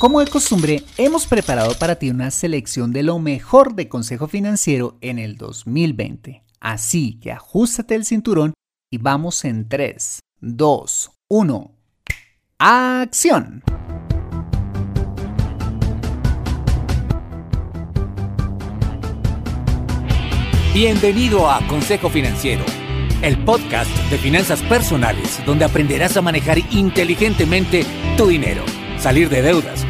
Como de costumbre, hemos preparado para ti una selección de lo mejor de Consejo Financiero en el 2020. Así que ajustate el cinturón y vamos en 3, 2, 1. ¡Acción! Bienvenido a Consejo Financiero, el podcast de finanzas personales donde aprenderás a manejar inteligentemente tu dinero, salir de deudas,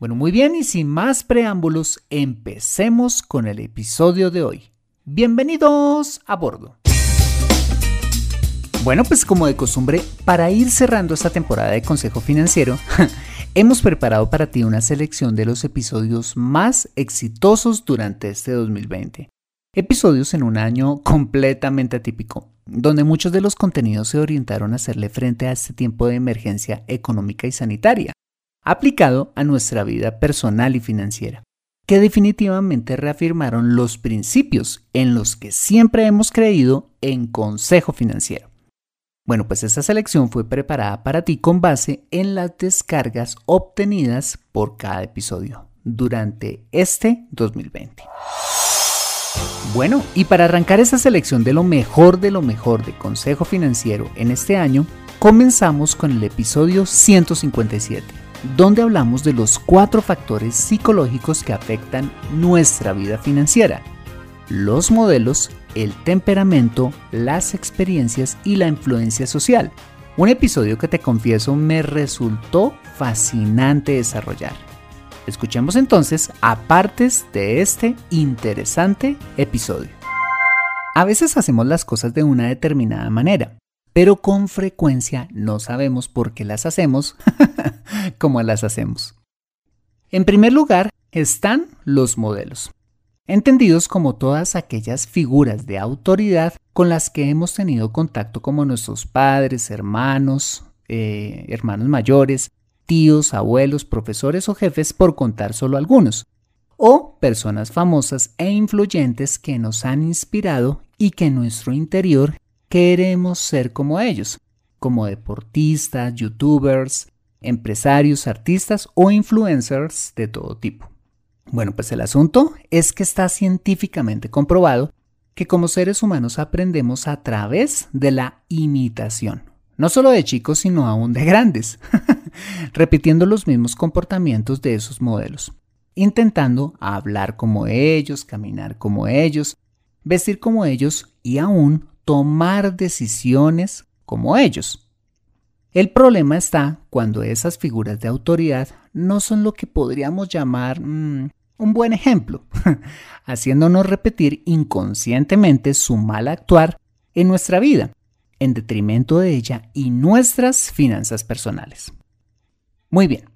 Bueno, muy bien y sin más preámbulos, empecemos con el episodio de hoy. Bienvenidos a bordo. Bueno, pues como de costumbre, para ir cerrando esta temporada de Consejo Financiero, hemos preparado para ti una selección de los episodios más exitosos durante este 2020. Episodios en un año completamente atípico, donde muchos de los contenidos se orientaron a hacerle frente a este tiempo de emergencia económica y sanitaria, aplicado a nuestra vida personal y financiera, que definitivamente reafirmaron los principios en los que siempre hemos creído en Consejo Financiero. Bueno, pues esta selección fue preparada para ti con base en las descargas obtenidas por cada episodio durante este 2020. Bueno, y para arrancar esa selección de lo mejor de lo mejor de Consejo Financiero en este año, comenzamos con el episodio 157, donde hablamos de los cuatro factores psicológicos que afectan nuestra vida financiera, los modelos, el temperamento, las experiencias y la influencia social. Un episodio que te confieso me resultó fascinante desarrollar. Escuchemos entonces a partes de este interesante episodio. A veces hacemos las cosas de una determinada manera, pero con frecuencia no sabemos por qué las hacemos como las hacemos. En primer lugar están los modelos, entendidos como todas aquellas figuras de autoridad con las que hemos tenido contacto como nuestros padres, hermanos, eh, hermanos mayores, tíos, abuelos, profesores o jefes, por contar solo algunos, o personas famosas e influyentes que nos han inspirado y que en nuestro interior queremos ser como ellos, como deportistas, youtubers, empresarios, artistas o influencers de todo tipo. Bueno, pues el asunto es que está científicamente comprobado que como seres humanos aprendemos a través de la imitación, no solo de chicos, sino aún de grandes. repitiendo los mismos comportamientos de esos modelos, intentando hablar como ellos, caminar como ellos, vestir como ellos y aún tomar decisiones como ellos. El problema está cuando esas figuras de autoridad no son lo que podríamos llamar mm, un buen ejemplo, haciéndonos repetir inconscientemente su mal actuar en nuestra vida, en detrimento de ella y nuestras finanzas personales. Muy bien,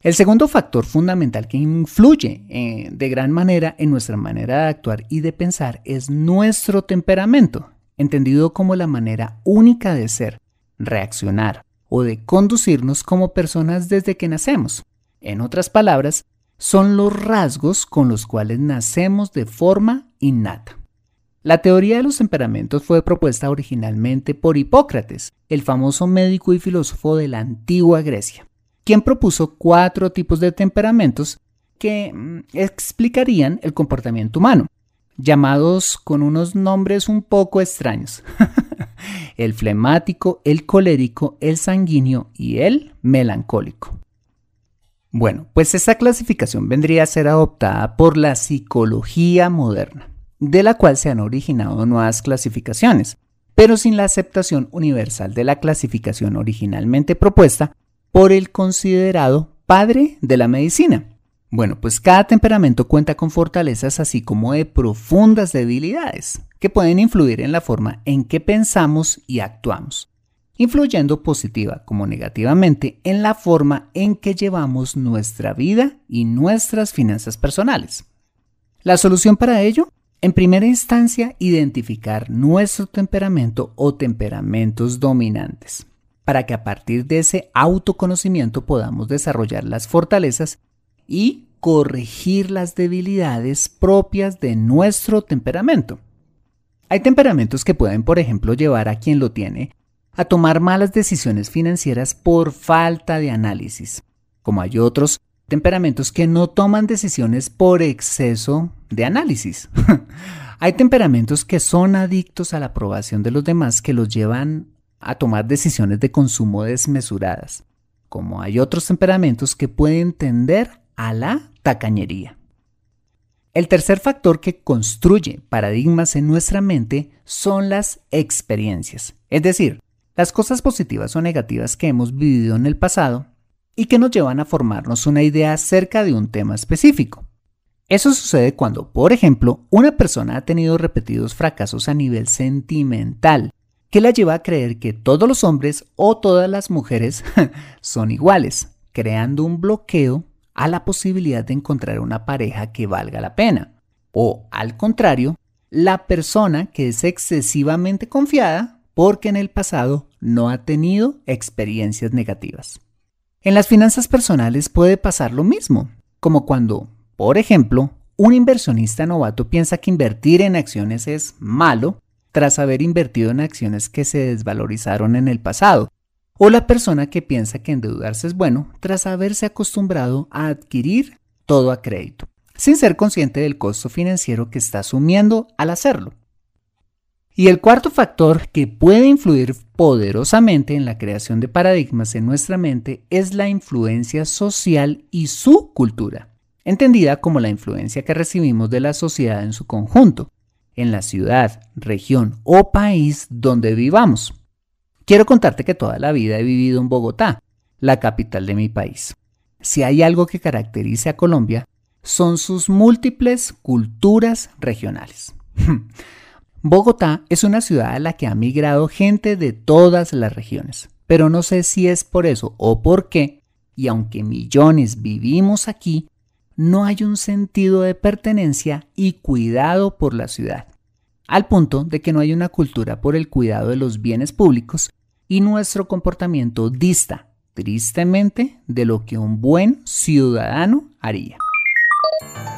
El segundo factor fundamental que influye eh, de gran manera en nuestra manera de actuar y de pensar es nuestro temperamento, entendido como la manera única de ser, reaccionar o de conducirnos como personas desde que nacemos. En otras palabras, son los rasgos con los cuales nacemos de forma innata. La teoría de los temperamentos fue propuesta originalmente por Hipócrates, el famoso médico y filósofo de la antigua Grecia quien propuso cuatro tipos de temperamentos que mm, explicarían el comportamiento humano, llamados con unos nombres un poco extraños. el flemático, el colérico, el sanguíneo y el melancólico. Bueno, pues esta clasificación vendría a ser adoptada por la psicología moderna, de la cual se han originado nuevas clasificaciones, pero sin la aceptación universal de la clasificación originalmente propuesta por el considerado padre de la medicina. Bueno, pues cada temperamento cuenta con fortalezas así como de profundas debilidades que pueden influir en la forma en que pensamos y actuamos, influyendo positiva como negativamente en la forma en que llevamos nuestra vida y nuestras finanzas personales. La solución para ello, en primera instancia, identificar nuestro temperamento o temperamentos dominantes para que a partir de ese autoconocimiento podamos desarrollar las fortalezas y corregir las debilidades propias de nuestro temperamento. Hay temperamentos que pueden, por ejemplo, llevar a quien lo tiene a tomar malas decisiones financieras por falta de análisis, como hay otros temperamentos que no toman decisiones por exceso de análisis. hay temperamentos que son adictos a la aprobación de los demás que los llevan a tomar decisiones de consumo desmesuradas, como hay otros temperamentos que pueden tender a la tacañería. El tercer factor que construye paradigmas en nuestra mente son las experiencias, es decir, las cosas positivas o negativas que hemos vivido en el pasado y que nos llevan a formarnos una idea acerca de un tema específico. Eso sucede cuando, por ejemplo, una persona ha tenido repetidos fracasos a nivel sentimental que la lleva a creer que todos los hombres o todas las mujeres son iguales, creando un bloqueo a la posibilidad de encontrar una pareja que valga la pena. O, al contrario, la persona que es excesivamente confiada porque en el pasado no ha tenido experiencias negativas. En las finanzas personales puede pasar lo mismo, como cuando, por ejemplo, un inversionista novato piensa que invertir en acciones es malo tras haber invertido en acciones que se desvalorizaron en el pasado, o la persona que piensa que endeudarse es bueno tras haberse acostumbrado a adquirir todo a crédito, sin ser consciente del costo financiero que está asumiendo al hacerlo. Y el cuarto factor que puede influir poderosamente en la creación de paradigmas en nuestra mente es la influencia social y su cultura, entendida como la influencia que recibimos de la sociedad en su conjunto, en la ciudad, región o país donde vivamos. Quiero contarte que toda la vida he vivido en Bogotá, la capital de mi país. Si hay algo que caracteriza a Colombia, son sus múltiples culturas regionales. Bogotá es una ciudad a la que ha migrado gente de todas las regiones, pero no sé si es por eso o por qué, y aunque millones vivimos aquí, no hay un sentido de pertenencia y cuidado por la ciudad, al punto de que no hay una cultura por el cuidado de los bienes públicos y nuestro comportamiento dista, tristemente, de lo que un buen ciudadano haría.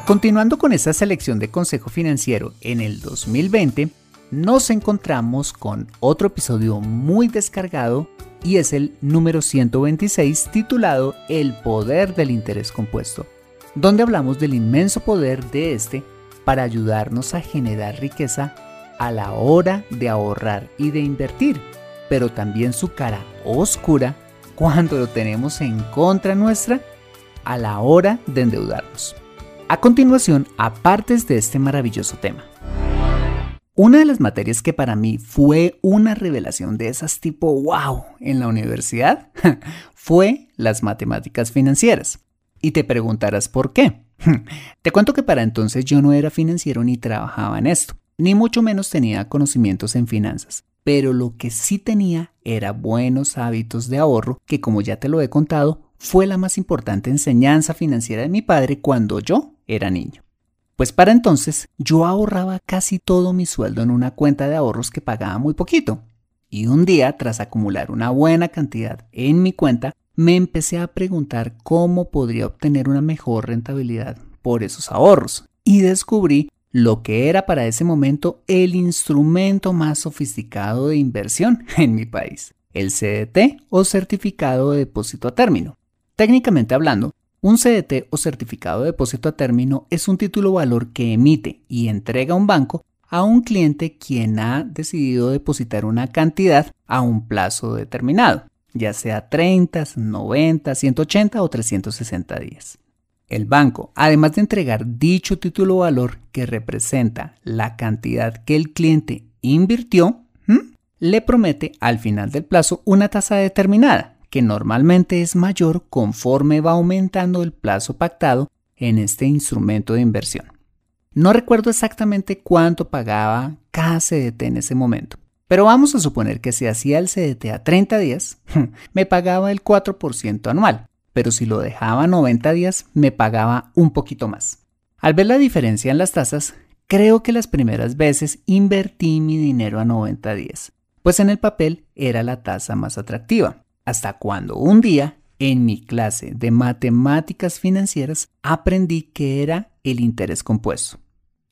Continuando con esta selección de Consejo Financiero en el 2020, nos encontramos con otro episodio muy descargado y es el número 126 titulado El poder del interés compuesto donde hablamos del inmenso poder de este para ayudarnos a generar riqueza a la hora de ahorrar y de invertir, pero también su cara oscura cuando lo tenemos en contra nuestra a la hora de endeudarnos. A continuación, apartes de este maravilloso tema. Una de las materias que para mí fue una revelación de esas tipo wow en la universidad fue las matemáticas financieras. Y te preguntarás por qué. Te cuento que para entonces yo no era financiero ni trabajaba en esto, ni mucho menos tenía conocimientos en finanzas, pero lo que sí tenía era buenos hábitos de ahorro que como ya te lo he contado, fue la más importante enseñanza financiera de mi padre cuando yo era niño. Pues para entonces yo ahorraba casi todo mi sueldo en una cuenta de ahorros que pagaba muy poquito. Y un día, tras acumular una buena cantidad en mi cuenta, me empecé a preguntar cómo podría obtener una mejor rentabilidad por esos ahorros. Y descubrí lo que era para ese momento el instrumento más sofisticado de inversión en mi país, el CDT o certificado de depósito a término. Técnicamente hablando, un CDT o certificado de depósito a término es un título valor que emite y entrega un banco a un cliente quien ha decidido depositar una cantidad a un plazo determinado, ya sea 30, 90, 180 o 360 días. El banco, además de entregar dicho título valor que representa la cantidad que el cliente invirtió, le promete al final del plazo una tasa determinada, que normalmente es mayor conforme va aumentando el plazo pactado en este instrumento de inversión. No recuerdo exactamente cuánto pagaba cada CDT en ese momento, pero vamos a suponer que si hacía el CDT a 30 días, me pagaba el 4% anual, pero si lo dejaba a 90 días, me pagaba un poquito más. Al ver la diferencia en las tasas, creo que las primeras veces invertí mi dinero a 90 días, pues en el papel era la tasa más atractiva hasta cuando un día en mi clase de matemáticas financieras aprendí que era el interés compuesto.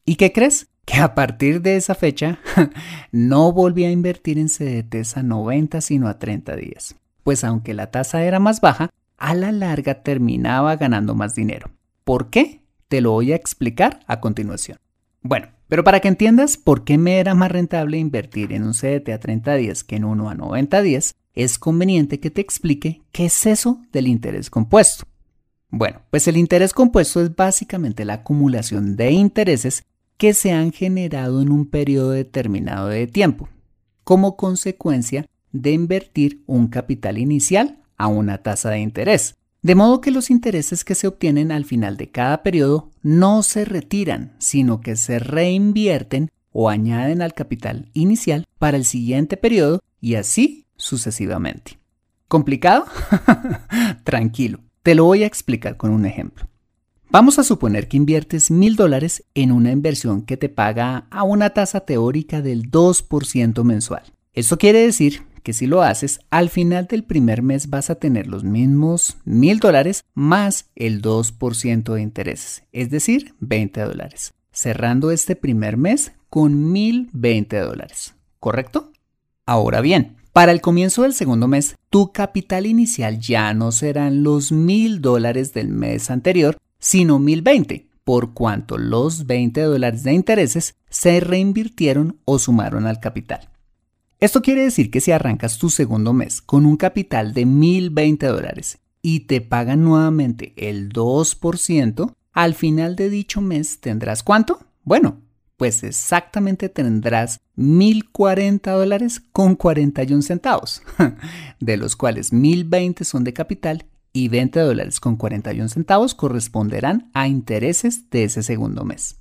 ¿Y qué crees? Que a partir de esa fecha no volví a invertir en CDTs a 90 sino a 30 días. Pues aunque la tasa era más baja, a la larga terminaba ganando más dinero. ¿Por qué? Te lo voy a explicar a continuación. Bueno, pero para que entiendas por qué me era más rentable invertir en un CDT a 30 días que en uno a 90 días, es conveniente que te explique qué es eso del interés compuesto. Bueno, pues el interés compuesto es básicamente la acumulación de intereses que se han generado en un periodo determinado de tiempo, como consecuencia de invertir un capital inicial a una tasa de interés. De modo que los intereses que se obtienen al final de cada periodo no se retiran, sino que se reinvierten o añaden al capital inicial para el siguiente periodo y así sucesivamente. ¿Complicado? Tranquilo, te lo voy a explicar con un ejemplo. Vamos a suponer que inviertes mil dólares en una inversión que te paga a una tasa teórica del 2% mensual. Eso quiere decir que si lo haces, al final del primer mes vas a tener los mismos mil dólares más el 2% de intereses, es decir, 20 dólares, cerrando este primer mes con 1020 dólares, ¿correcto? Ahora bien, para el comienzo del segundo mes, tu capital inicial ya no serán los mil dólares del mes anterior, sino 1020, por cuanto los 20 dólares de intereses se reinvirtieron o sumaron al capital. Esto quiere decir que si arrancas tu segundo mes con un capital de 1020 dólares y te pagan nuevamente el 2%, al final de dicho mes tendrás cuánto? Bueno, pues exactamente tendrás 1040 dólares con 41 centavos, de los cuales 1020 son de capital y 20 dólares con 41 centavos corresponderán a intereses de ese segundo mes.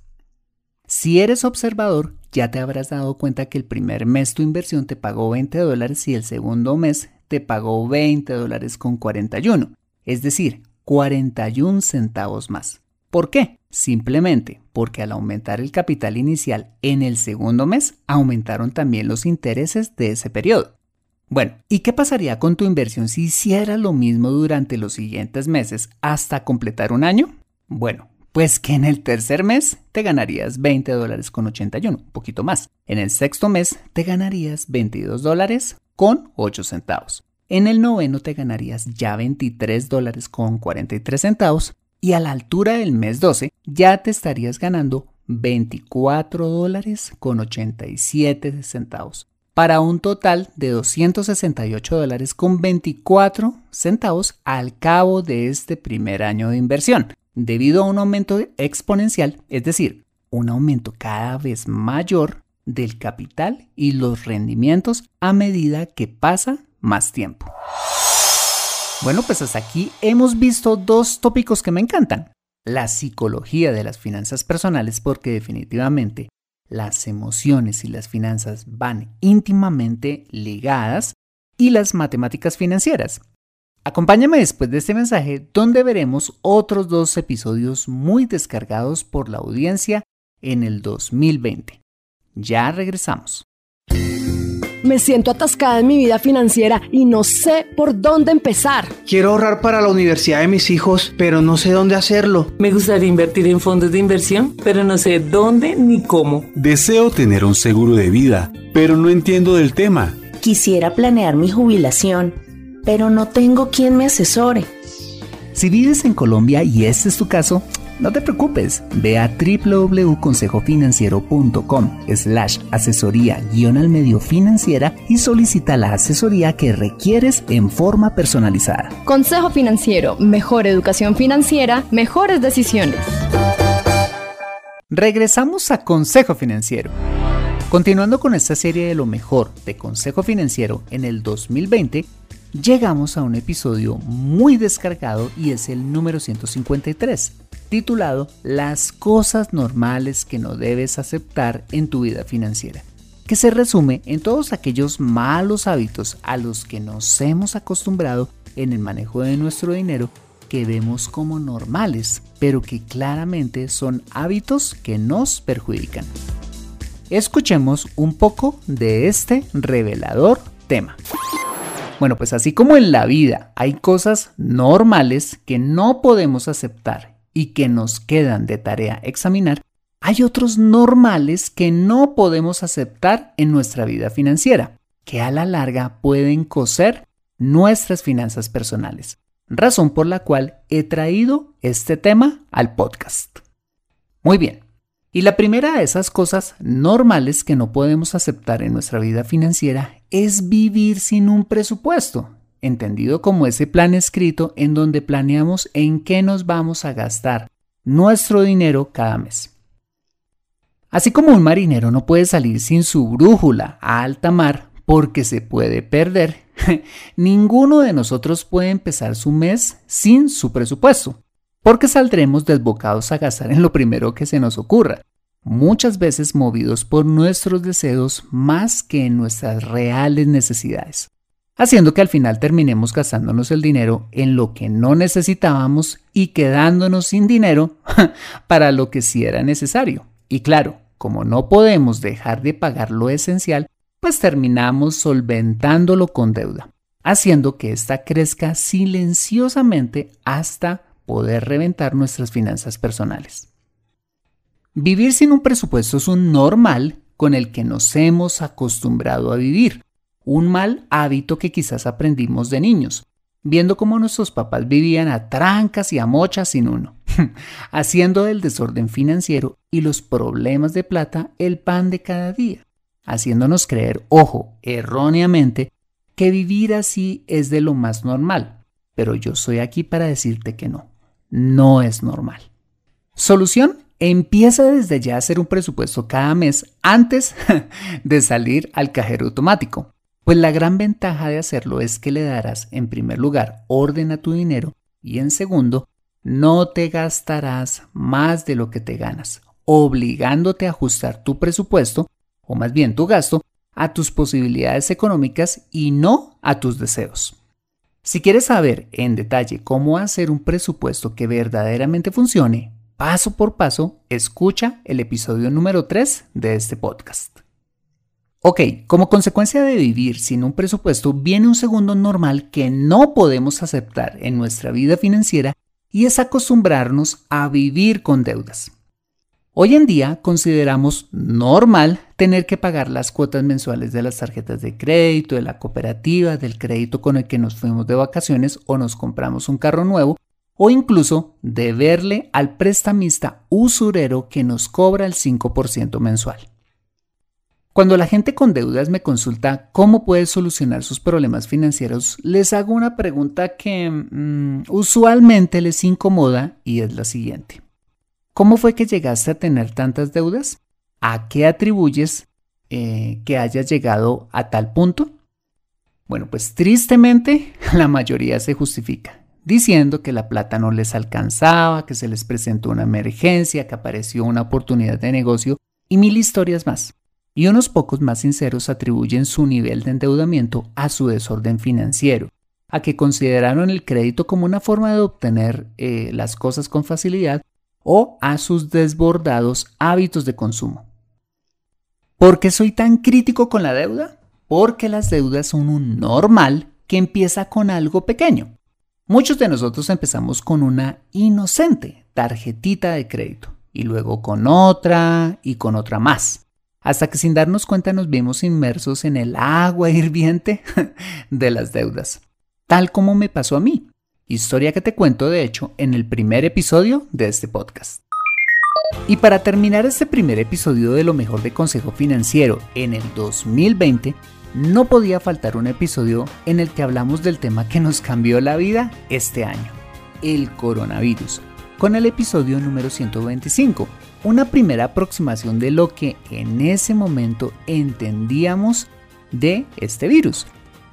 Si eres observador, ya te habrás dado cuenta que el primer mes tu inversión te pagó 20 dólares y el segundo mes te pagó 20 dólares con 41, es decir, 41 centavos más. ¿Por qué? Simplemente porque al aumentar el capital inicial en el segundo mes, aumentaron también los intereses de ese periodo. Bueno, ¿y qué pasaría con tu inversión si hicieras lo mismo durante los siguientes meses hasta completar un año? Bueno, pues que en el tercer mes te ganarías 20 dólares con 81, un poquito más. En el sexto mes te ganarías 22 dólares con 8 centavos. En el noveno te ganarías ya 23 dólares con 43 centavos. Y a la altura del mes 12 ya te estarías ganando 24 dólares con 87 centavos para un total de 268 dólares con 24 centavos al cabo de este primer año de inversión debido a un aumento exponencial, es decir, un aumento cada vez mayor del capital y los rendimientos a medida que pasa más tiempo. Bueno, pues hasta aquí hemos visto dos tópicos que me encantan. La psicología de las finanzas personales porque definitivamente las emociones y las finanzas van íntimamente ligadas y las matemáticas financieras Acompáñame después de este mensaje donde veremos otros dos episodios muy descargados por la audiencia en el 2020. Ya regresamos. Me siento atascada en mi vida financiera y no sé por dónde empezar. Quiero ahorrar para la universidad de mis hijos, pero no sé dónde hacerlo. Me gustaría invertir en fondos de inversión, pero no sé dónde ni cómo. Deseo tener un seguro de vida, pero no entiendo del tema. Quisiera planear mi jubilación, pero no tengo quien me asesore. Si vives en Colombia y este es tu caso, no te preocupes, ve a www.consejofinanciero.com slash asesoría guion al medio financiera y solicita la asesoría que requieres en forma personalizada. Consejo Financiero, mejor educación financiera, mejores decisiones. Regresamos a Consejo Financiero. Continuando con esta serie de lo mejor de Consejo Financiero en el 2020, llegamos a un episodio muy descargado y es el número 153 titulado Las cosas normales que no debes aceptar en tu vida financiera, que se resume en todos aquellos malos hábitos a los que nos hemos acostumbrado en el manejo de nuestro dinero que vemos como normales, pero que claramente son hábitos que nos perjudican. Escuchemos un poco de este revelador tema. Bueno, pues así como en la vida hay cosas normales que no podemos aceptar y que nos quedan de tarea examinar, hay otros normales que no podemos aceptar en nuestra vida financiera, que a la larga pueden coser nuestras finanzas personales, razón por la cual he traído este tema al podcast. Muy bien, y la primera de esas cosas normales que no podemos aceptar en nuestra vida financiera es vivir sin un presupuesto, entendido como ese plan escrito en donde planeamos en qué nos vamos a gastar nuestro dinero cada mes. Así como un marinero no puede salir sin su brújula a alta mar porque se puede perder, ninguno de nosotros puede empezar su mes sin su presupuesto, porque saldremos desbocados a gastar en lo primero que se nos ocurra, muchas veces movidos por nuestros deseos más que en nuestras reales necesidades haciendo que al final terminemos gastándonos el dinero en lo que no necesitábamos y quedándonos sin dinero para lo que sí era necesario. Y claro, como no podemos dejar de pagar lo esencial, pues terminamos solventándolo con deuda, haciendo que ésta crezca silenciosamente hasta poder reventar nuestras finanzas personales. Vivir sin un presupuesto es un normal con el que nos hemos acostumbrado a vivir, un mal hábito que quizás aprendimos de niños, viendo cómo nuestros papás vivían a trancas y a mochas sin uno, haciendo del desorden financiero y los problemas de plata el pan de cada día, haciéndonos creer, ojo, erróneamente, que vivir así es de lo más normal. Pero yo soy aquí para decirte que no, no es normal. Solución, empieza desde ya a hacer un presupuesto cada mes antes de salir al cajero automático. Pues la gran ventaja de hacerlo es que le darás en primer lugar orden a tu dinero y en segundo, no te gastarás más de lo que te ganas, obligándote a ajustar tu presupuesto, o más bien tu gasto, a tus posibilidades económicas y no a tus deseos. Si quieres saber en detalle cómo hacer un presupuesto que verdaderamente funcione, paso por paso, escucha el episodio número 3 de este podcast. Ok, como consecuencia de vivir sin un presupuesto viene un segundo normal que no podemos aceptar en nuestra vida financiera y es acostumbrarnos a vivir con deudas. Hoy en día consideramos normal tener que pagar las cuotas mensuales de las tarjetas de crédito, de la cooperativa, del crédito con el que nos fuimos de vacaciones o nos compramos un carro nuevo, o incluso deberle al prestamista usurero que nos cobra el 5% mensual. Cuando la gente con deudas me consulta cómo puede solucionar sus problemas financieros, les hago una pregunta que mm, usualmente les incomoda y es la siguiente. ¿Cómo fue que llegaste a tener tantas deudas? ¿A qué atribuyes eh, que hayas llegado a tal punto? Bueno, pues tristemente la mayoría se justifica, diciendo que la plata no les alcanzaba, que se les presentó una emergencia, que apareció una oportunidad de negocio y mil historias más y unos pocos más sinceros atribuyen su nivel de endeudamiento a su desorden financiero, a que consideraron el crédito como una forma de obtener eh, las cosas con facilidad o a sus desbordados hábitos de consumo. ¿Por qué soy tan crítico con la deuda? Porque las deudas son un normal que empieza con algo pequeño. Muchos de nosotros empezamos con una inocente tarjetita de crédito y luego con otra y con otra más, hasta que sin darnos cuenta nos vimos inmersos en el agua hirviente de las deudas, tal como me pasó a mí, historia que te cuento de hecho en el primer episodio de este podcast. Y para terminar este primer episodio de lo mejor de Consejo Financiero en el 2020, no podía faltar un episodio en el que hablamos del tema que nos cambió la vida este año, el coronavirus con el episodio número 125, una primera aproximación de lo que en ese momento entendíamos de este virus,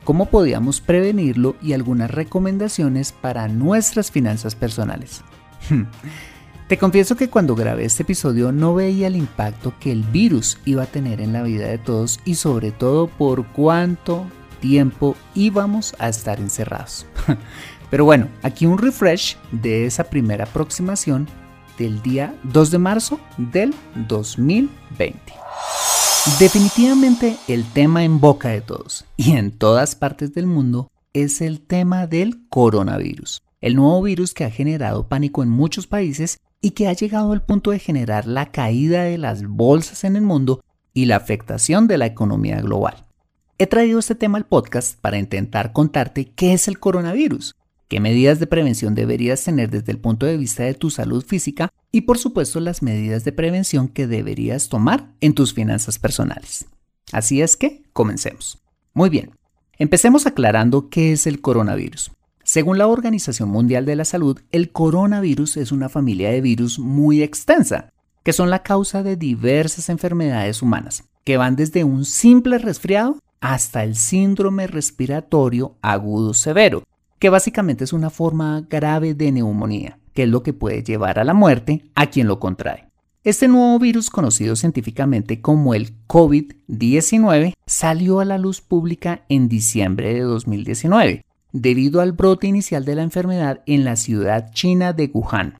cómo podíamos prevenirlo y algunas recomendaciones para nuestras finanzas personales. Te confieso que cuando grabé este episodio no veía el impacto que el virus iba a tener en la vida de todos y sobre todo por cuánto tiempo íbamos a estar encerrados. Pero bueno, aquí un refresh de esa primera aproximación del día 2 de marzo del 2020. Definitivamente el tema en boca de todos y en todas partes del mundo es el tema del coronavirus, el nuevo virus que ha generado pánico en muchos países y que ha llegado al punto de generar la caída de las bolsas en el mundo y la afectación de la economía global. He traído este tema al podcast para intentar contarte qué es el coronavirus, qué medidas de prevención deberías tener desde el punto de vista de tu salud física y por supuesto las medidas de prevención que deberías tomar en tus finanzas personales. Así es que, comencemos. Muy bien, empecemos aclarando qué es el coronavirus. Según la Organización Mundial de la Salud, el coronavirus es una familia de virus muy extensa, que son la causa de diversas enfermedades humanas, que van desde un simple resfriado hasta el síndrome respiratorio agudo severo, que básicamente es una forma grave de neumonía, que es lo que puede llevar a la muerte a quien lo contrae. Este nuevo virus, conocido científicamente como el COVID-19, salió a la luz pública en diciembre de 2019, debido al brote inicial de la enfermedad en la ciudad china de Wuhan.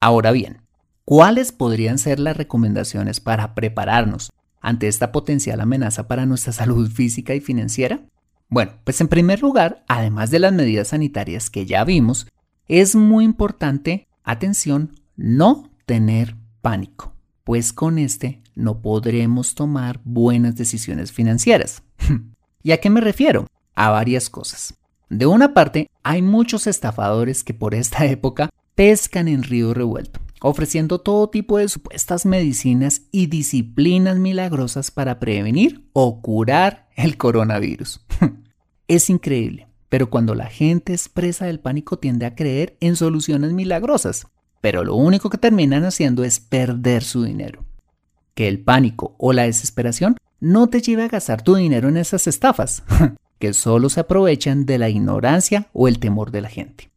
Ahora bien, ¿cuáles podrían ser las recomendaciones para prepararnos ante esta potencial amenaza para nuestra salud física y financiera? Bueno, pues en primer lugar, además de las medidas sanitarias que ya vimos, es muy importante, atención, no tener pánico, pues con este no podremos tomar buenas decisiones financieras. ¿Y a qué me refiero? A varias cosas. De una parte, hay muchos estafadores que por esta época pescan en río revuelto, ofreciendo todo tipo de supuestas medicinas y disciplinas milagrosas para prevenir o curar el coronavirus. Es increíble, pero cuando la gente expresa el pánico tiende a creer en soluciones milagrosas, pero lo único que terminan haciendo es perder su dinero. Que el pánico o la desesperación no te lleve a gastar tu dinero en esas estafas, que solo se aprovechan de la ignorancia o el temor de la gente.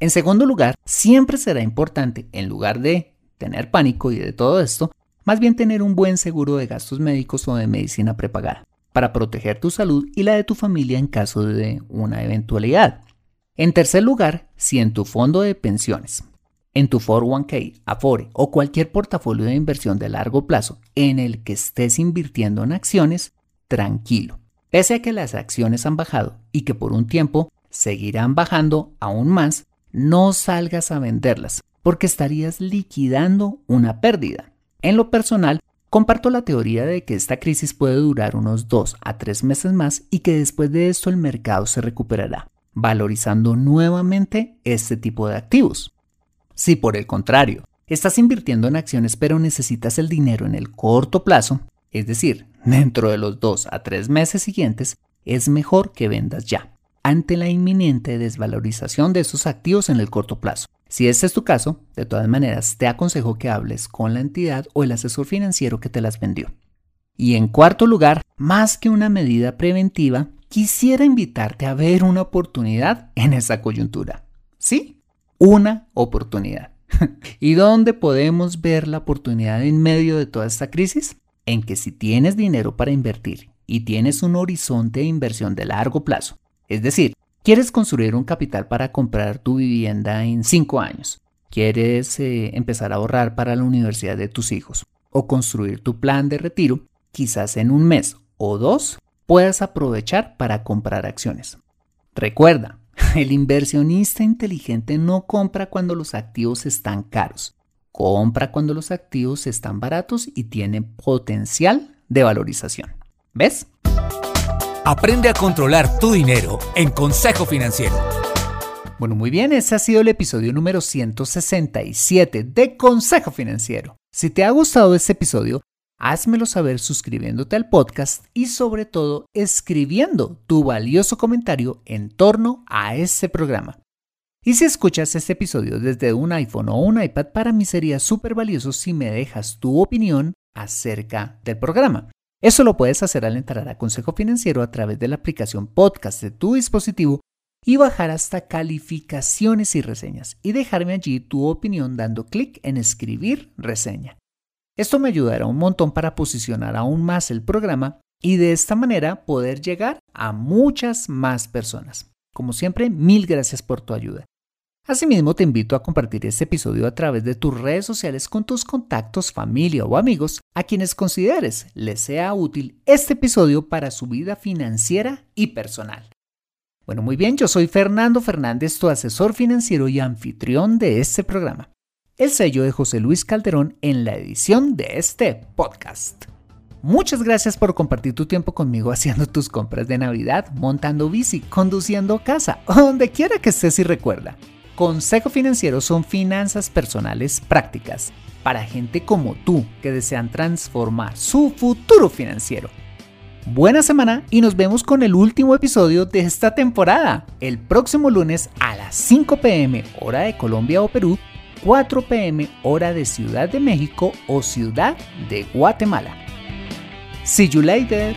En segundo lugar, siempre será importante, en lugar de tener pánico y de todo esto, más bien tener un buen seguro de gastos médicos o de medicina prepagada para proteger tu salud y la de tu familia en caso de una eventualidad. En tercer lugar, si en tu fondo de pensiones, en tu 401k, Afore o cualquier portafolio de inversión de largo plazo en el que estés invirtiendo en acciones, tranquilo. Pese a que las acciones han bajado y que por un tiempo seguirán bajando aún más, no salgas a venderlas porque estarías liquidando una pérdida. En lo personal, Comparto la teoría de que esta crisis puede durar unos 2 a 3 meses más y que después de esto el mercado se recuperará, valorizando nuevamente este tipo de activos. Si por el contrario, estás invirtiendo en acciones pero necesitas el dinero en el corto plazo, es decir, dentro de los 2 a 3 meses siguientes, es mejor que vendas ya, ante la inminente desvalorización de esos activos en el corto plazo. Si este es tu caso, de todas maneras te aconsejo que hables con la entidad o el asesor financiero que te las vendió. Y en cuarto lugar, más que una medida preventiva, quisiera invitarte a ver una oportunidad en esa coyuntura. ¿Sí? Una oportunidad. ¿Y dónde podemos ver la oportunidad en medio de toda esta crisis? En que si tienes dinero para invertir y tienes un horizonte de inversión de largo plazo, es decir, Quieres construir un capital para comprar tu vivienda en 5 años. Quieres eh, empezar a ahorrar para la universidad de tus hijos o construir tu plan de retiro. Quizás en un mes o dos puedas aprovechar para comprar acciones. Recuerda, el inversionista inteligente no compra cuando los activos están caros. Compra cuando los activos están baratos y tienen potencial de valorización. ¿Ves? Aprende a controlar tu dinero en Consejo Financiero. Bueno, muy bien, ese ha sido el episodio número 167 de Consejo Financiero. Si te ha gustado este episodio, házmelo saber suscribiéndote al podcast y sobre todo escribiendo tu valioso comentario en torno a este programa. Y si escuchas este episodio desde un iPhone o un iPad, para mí sería súper valioso si me dejas tu opinión acerca del programa. Eso lo puedes hacer al entrar a Consejo Financiero a través de la aplicación podcast de tu dispositivo y bajar hasta calificaciones y reseñas y dejarme allí tu opinión dando clic en escribir reseña. Esto me ayudará un montón para posicionar aún más el programa y de esta manera poder llegar a muchas más personas. Como siempre, mil gracias por tu ayuda. Asimismo, te invito a compartir este episodio a través de tus redes sociales con tus contactos, familia o amigos a quienes consideres les sea útil este episodio para su vida financiera y personal. Bueno, muy bien, yo soy Fernando Fernández, tu asesor financiero y anfitrión de este programa. El sello de José Luis Calderón en la edición de este podcast. Muchas gracias por compartir tu tiempo conmigo haciendo tus compras de Navidad, montando bici, conduciendo casa o donde quiera que estés y recuerda. Consejo Financiero son finanzas personales prácticas para gente como tú que desean transformar su futuro financiero Buena semana y nos vemos con el último episodio de esta temporada, el próximo lunes a las 5 pm hora de Colombia o Perú, 4 pm hora de Ciudad de México o Ciudad de Guatemala. See you later.